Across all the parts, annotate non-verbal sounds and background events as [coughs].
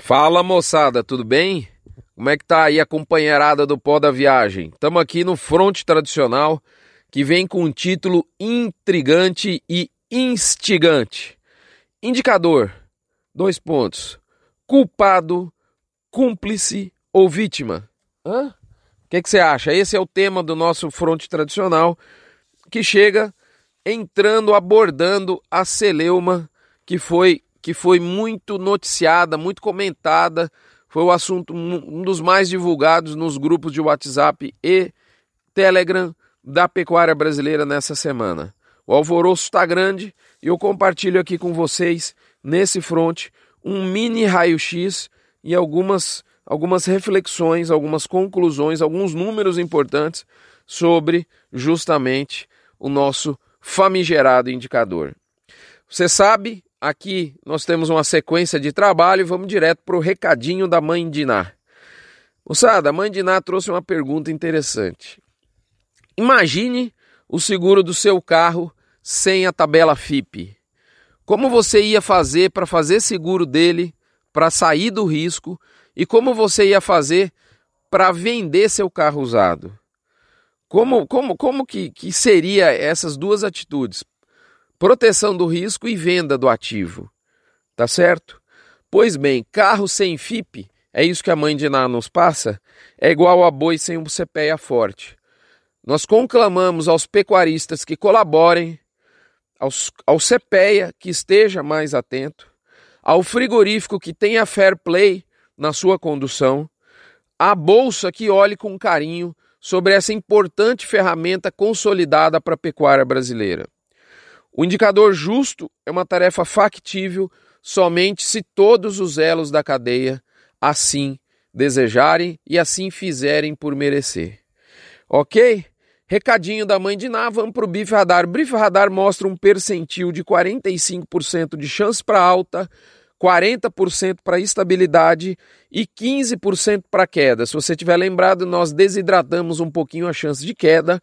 Fala moçada, tudo bem? Como é que tá aí a companheirada do pó da viagem? Estamos aqui no fronte tradicional que vem com um título intrigante e instigante. Indicador: dois pontos. Culpado, cúmplice ou vítima? Hã? O que, você acha? Esse é o tema do nosso fronte tradicional que chega entrando, abordando a celeuma que foi que foi muito noticiada, muito comentada, foi o assunto um dos mais divulgados nos grupos de WhatsApp e Telegram da pecuária brasileira nessa semana. O alvoroço está grande e eu compartilho aqui com vocês, nesse front, um mini raio-x e algumas, algumas reflexões, algumas conclusões, alguns números importantes sobre justamente o nosso famigerado indicador. Você sabe, aqui nós temos uma sequência de trabalho e vamos direto para o recadinho da mãe Diná. Moçada, a mãe Diná trouxe uma pergunta interessante. Imagine o seguro do seu carro sem a tabela FIP. Como você ia fazer para fazer seguro dele, para sair do risco e como você ia fazer para vender seu carro usado? Como, como, como que, que seria essas duas atitudes? Proteção do risco e venda do ativo. Tá certo? Pois bem, carro sem FIP, é isso que a mãe de Ná nos passa, é igual a boi sem um CPEA forte. Nós conclamamos aos pecuaristas que colaborem, aos, ao CPEA que esteja mais atento, ao frigorífico que tenha fair play na sua condução, à bolsa que olhe com carinho sobre essa importante ferramenta consolidada para a pecuária brasileira. O indicador justo é uma tarefa factível somente se todos os elos da cadeia assim desejarem e assim fizerem por merecer. Ok? Recadinho da mãe de Ná, vamos para o Bife Radar. Bife Radar mostra um percentil de 45% de chance para alta, 40% para estabilidade e 15% para queda. Se você tiver lembrado, nós desidratamos um pouquinho a chance de queda,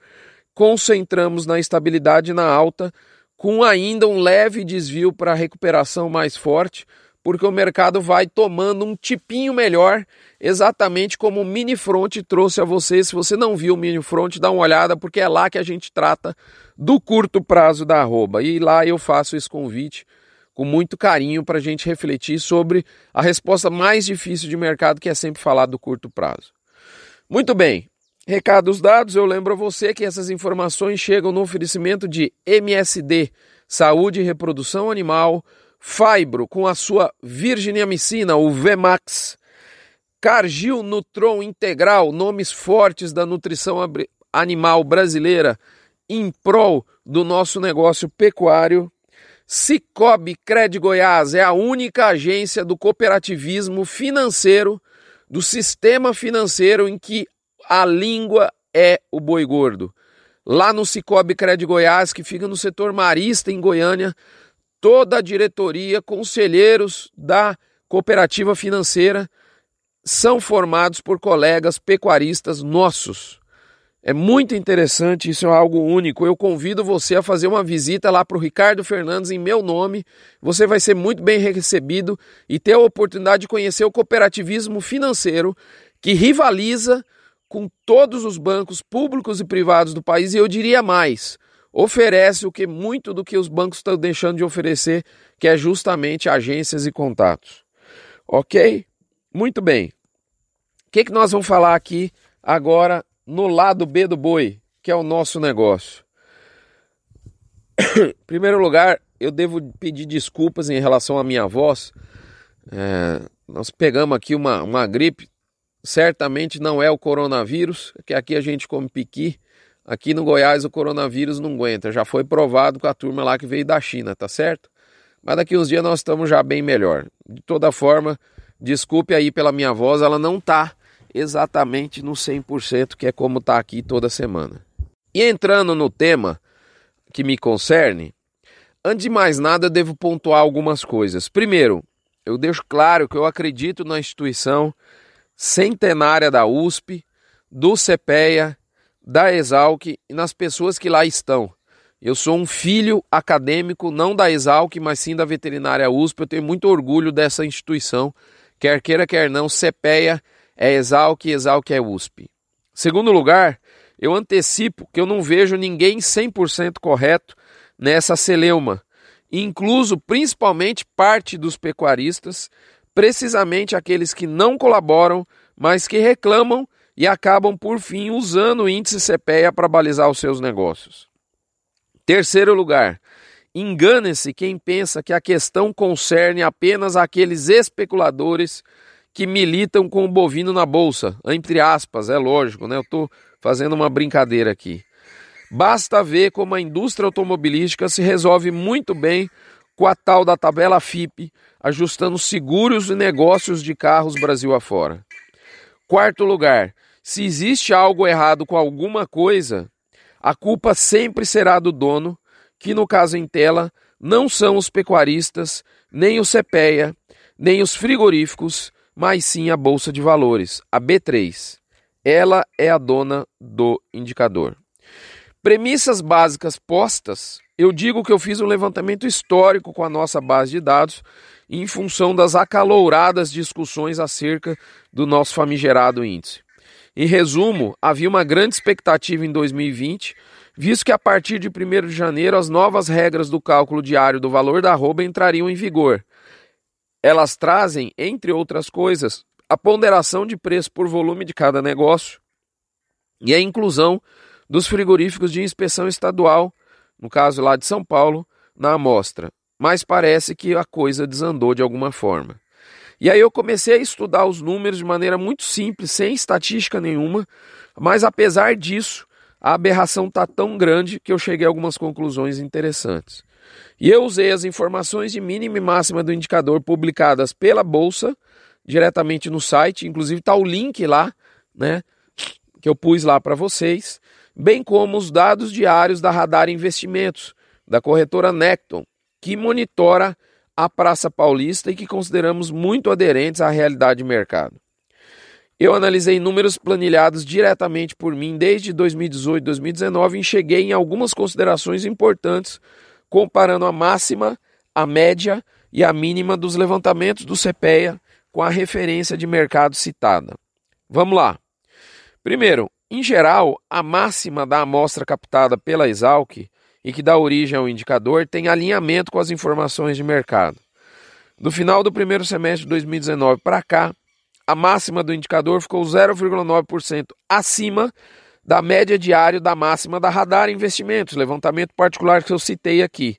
concentramos na estabilidade na alta, com ainda um leve desvio para recuperação mais forte, porque o mercado vai tomando um tipinho melhor, exatamente como o Mini Front trouxe a você. Se você não viu o Mini Front, dá uma olhada, porque é lá que a gente trata do curto prazo da arroba. E lá eu faço esse convite com muito carinho para a gente refletir sobre a resposta mais difícil de mercado, que é sempre falar do curto prazo. Muito bem, recados dados, eu lembro a você que essas informações chegam no oferecimento de MSD, Saúde e Reprodução Animal, Fibro com a sua virginiamicina, o VMAX, Cargil Nutron Integral, nomes fortes da nutrição animal brasileira em prol do nosso negócio pecuário. Cicobi Cred Goiás é a única agência do cooperativismo financeiro, do sistema financeiro em que a língua é o boi gordo. Lá no Cicobi Cred Goiás, que fica no setor marista em Goiânia, toda a diretoria, conselheiros da cooperativa financeira são formados por colegas pecuaristas nossos. É muito interessante, isso é algo único. Eu convido você a fazer uma visita lá para o Ricardo Fernandes em meu nome. Você vai ser muito bem recebido e ter a oportunidade de conhecer o cooperativismo financeiro que rivaliza com todos os bancos públicos e privados do país. E eu diria mais: oferece o que muito do que os bancos estão deixando de oferecer, que é justamente agências e contatos. Ok? Muito bem. O que, que nós vamos falar aqui agora no lado B do boi, que é o nosso negócio? [coughs] em primeiro lugar, eu devo pedir desculpas em relação à minha voz. É, nós pegamos aqui uma, uma gripe, certamente não é o coronavírus, que aqui a gente come piqui Aqui no Goiás o coronavírus não aguenta, já foi provado com a turma lá que veio da China, tá certo? Mas daqui uns dias nós estamos já bem melhor. De toda forma, desculpe aí pela minha voz, ela não tá exatamente no 100%, que é como tá aqui toda semana. E entrando no tema que me concerne, antes de mais nada, eu devo pontuar algumas coisas. Primeiro, eu deixo claro que eu acredito na instituição centenária da USP, do CPEA da Exalc e nas pessoas que lá estão. Eu sou um filho acadêmico, não da Exalc, mas sim da veterinária USP. Eu tenho muito orgulho dessa instituição, Quer queira, quer não, CPEA é Exalc Exalc é USP. Segundo lugar, eu antecipo que eu não vejo ninguém 100% correto nessa celeuma, incluso principalmente parte dos pecuaristas, precisamente aqueles que não colaboram, mas que reclamam e acabam por fim usando o índice CPEA para balizar os seus negócios. Terceiro lugar, engane-se quem pensa que a questão concerne apenas aqueles especuladores que militam com o bovino na bolsa, entre aspas, é lógico, né? Eu estou fazendo uma brincadeira aqui. Basta ver como a indústria automobilística se resolve muito bem com a tal da tabela FIP, ajustando seguros e negócios de carros Brasil afora. Quarto lugar, se existe algo errado com alguma coisa, a culpa sempre será do dono, que no caso em tela não são os pecuaristas, nem o CPEA, nem os frigoríficos, mas sim a Bolsa de Valores, a B3. Ela é a dona do indicador. Premissas básicas postas, eu digo que eu fiz um levantamento histórico com a nossa base de dados em função das acalouradas discussões acerca do nosso famigerado índice. Em resumo, havia uma grande expectativa em 2020, visto que a partir de 1 de janeiro as novas regras do cálculo diário do valor da arroba entrariam em vigor. Elas trazem, entre outras coisas, a ponderação de preço por volume de cada negócio e a inclusão dos frigoríficos de inspeção estadual, no caso lá de São Paulo, na amostra. Mas parece que a coisa desandou de alguma forma. E aí eu comecei a estudar os números de maneira muito simples, sem estatística nenhuma, mas apesar disso, a aberração está tão grande que eu cheguei a algumas conclusões interessantes. E eu usei as informações de mínima e máxima do indicador publicadas pela Bolsa, diretamente no site, inclusive está o link lá, né, que eu pus lá para vocês, bem como os dados diários da Radar Investimentos, da corretora Necton, que monitora a Praça Paulista e que consideramos muito aderentes à realidade de mercado. Eu analisei números planilhados diretamente por mim desde 2018 e 2019 e cheguei em algumas considerações importantes, comparando a máxima, a média e a mínima dos levantamentos do CPEA com a referência de mercado citada. Vamos lá. Primeiro, em geral, a máxima da amostra captada pela Exalc e que dá origem ao indicador tem alinhamento com as informações de mercado. Do final do primeiro semestre de 2019 para cá, a máxima do indicador ficou 0,9% acima da média diária da máxima da Radar Investimentos, levantamento particular que eu citei aqui.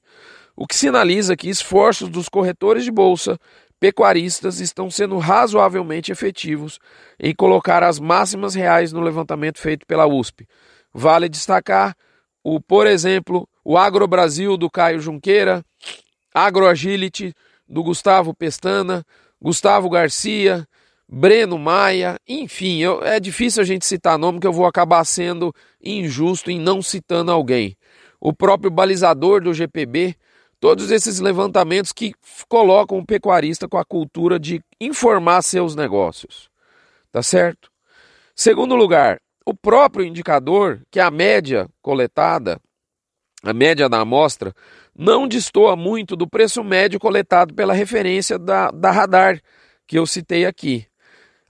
O que sinaliza que esforços dos corretores de bolsa pecuaristas estão sendo razoavelmente efetivos em colocar as máximas reais no levantamento feito pela USP. Vale destacar o, por exemplo, o Agro Brasil do Caio Junqueira, Agroagility do Gustavo Pestana, Gustavo Garcia, Breno Maia, enfim, eu, é difícil a gente citar nome que eu vou acabar sendo injusto em não citando alguém. O próprio balizador do GPB, todos esses levantamentos que colocam o pecuarista com a cultura de informar seus negócios. Tá certo? Segundo lugar, o próprio indicador, que é a média coletada, a média da amostra, não destoa muito do preço médio coletado pela referência da, da radar que eu citei aqui.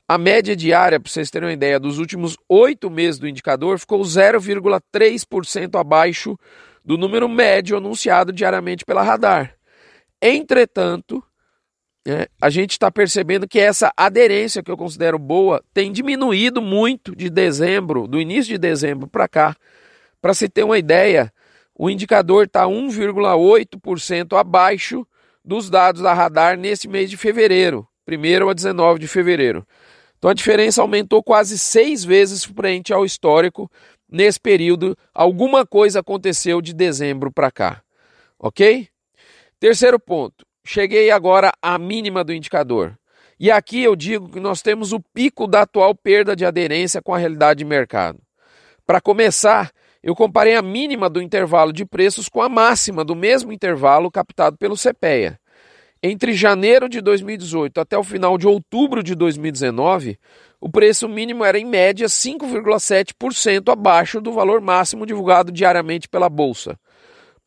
A média diária, para vocês terem uma ideia, dos últimos oito meses do indicador ficou 0,3% abaixo do número médio anunciado diariamente pela radar. Entretanto, é, a gente está percebendo que essa aderência, que eu considero boa, tem diminuído muito de dezembro, do início de dezembro para cá. Para se ter uma ideia, o indicador está 1,8% abaixo dos dados da radar nesse mês de fevereiro, 1 a 19 de fevereiro. Então a diferença aumentou quase seis vezes frente ao histórico nesse período. Alguma coisa aconteceu de dezembro para cá, ok? Terceiro ponto cheguei agora à mínima do indicador. E aqui eu digo que nós temos o pico da atual perda de aderência com a realidade de mercado. Para começar, eu comparei a mínima do intervalo de preços com a máxima do mesmo intervalo captado pelo CPEA. Entre janeiro de 2018 até o final de outubro de 2019, o preço mínimo era em média 5,7% abaixo do valor máximo divulgado diariamente pela bolsa.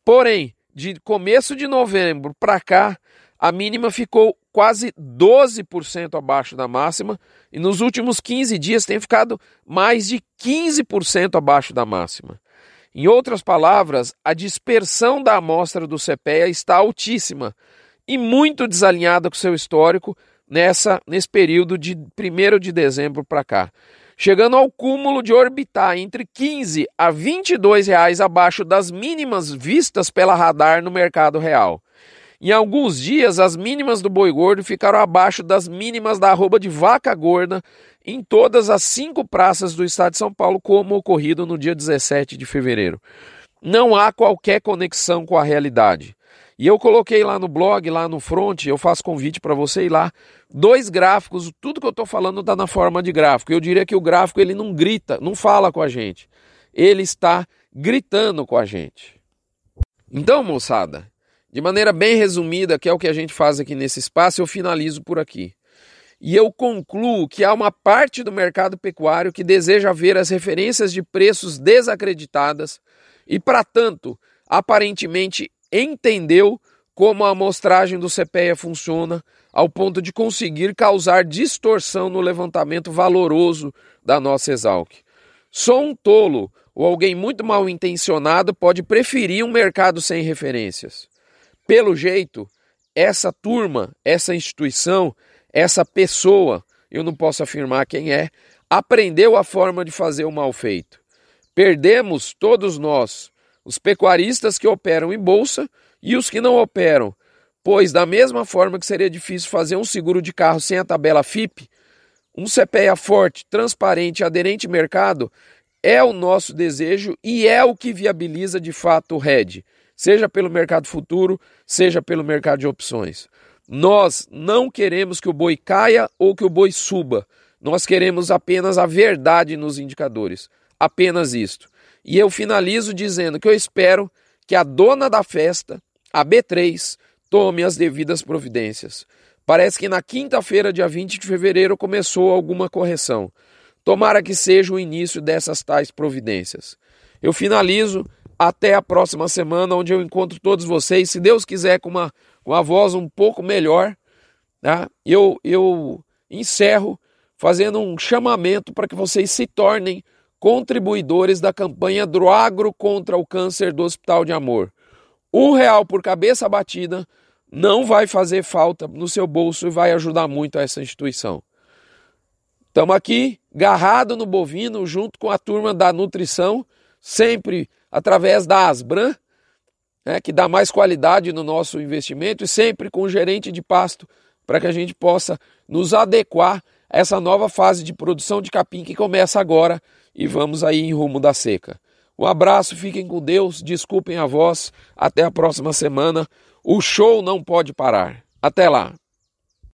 Porém, de começo de novembro para cá, a mínima ficou quase 12% abaixo da máxima e nos últimos 15 dias tem ficado mais de 15% abaixo da máxima. Em outras palavras, a dispersão da amostra do CPEA está altíssima e muito desalinhada com seu histórico nessa nesse período de 1 de dezembro para cá, chegando ao cúmulo de orbitar entre 15 a 22 reais abaixo das mínimas vistas pela radar no mercado real. Em alguns dias, as mínimas do boi gordo ficaram abaixo das mínimas da arroba de vaca gorda em todas as cinco praças do estado de São Paulo, como ocorrido no dia 17 de fevereiro. Não há qualquer conexão com a realidade. E eu coloquei lá no blog, lá no front, eu faço convite para você ir lá, dois gráficos, tudo que eu estou falando está na forma de gráfico. Eu diria que o gráfico ele não grita, não fala com a gente. Ele está gritando com a gente. Então, moçada, de maneira bem resumida, que é o que a gente faz aqui nesse espaço, eu finalizo por aqui. E eu concluo que há uma parte do mercado pecuário que deseja ver as referências de preços desacreditadas e, para tanto, aparentemente entendeu como a amostragem do CPEA funciona ao ponto de conseguir causar distorção no levantamento valoroso da nossa Exalc. Só um tolo ou alguém muito mal intencionado pode preferir um mercado sem referências. Pelo jeito, essa turma, essa instituição, essa pessoa, eu não posso afirmar quem é, aprendeu a forma de fazer o mal feito. Perdemos todos nós, os pecuaristas que operam em bolsa e os que não operam, pois da mesma forma que seria difícil fazer um seguro de carro sem a tabela FIP, um CPEA forte, transparente, aderente ao mercado é o nosso desejo e é o que viabiliza de fato o RED seja pelo mercado futuro, seja pelo mercado de opções. Nós não queremos que o boi caia ou que o boi suba. Nós queremos apenas a verdade nos indicadores. Apenas isto. E eu finalizo dizendo que eu espero que a dona da festa, a B3, tome as devidas providências. Parece que na quinta-feira, dia 20 de fevereiro, começou alguma correção. Tomara que seja o início dessas tais providências. Eu finalizo até a próxima semana, onde eu encontro todos vocês, se Deus quiser, com uma, com a voz um pouco melhor. Tá? Eu, eu encerro fazendo um chamamento para que vocês se tornem contribuidores da campanha do Agro contra o Câncer do Hospital de Amor. Um real por cabeça batida não vai fazer falta no seu bolso e vai ajudar muito essa instituição. Estamos aqui, garrado no bovino, junto com a turma da nutrição, sempre através da Asbran, né, que dá mais qualidade no nosso investimento e sempre com o gerente de pasto para que a gente possa nos adequar essa nova fase de produção de capim que começa agora e vamos aí em rumo da seca. Um abraço, fiquem com Deus, desculpem a voz, até a próxima semana. O show não pode parar. Até lá!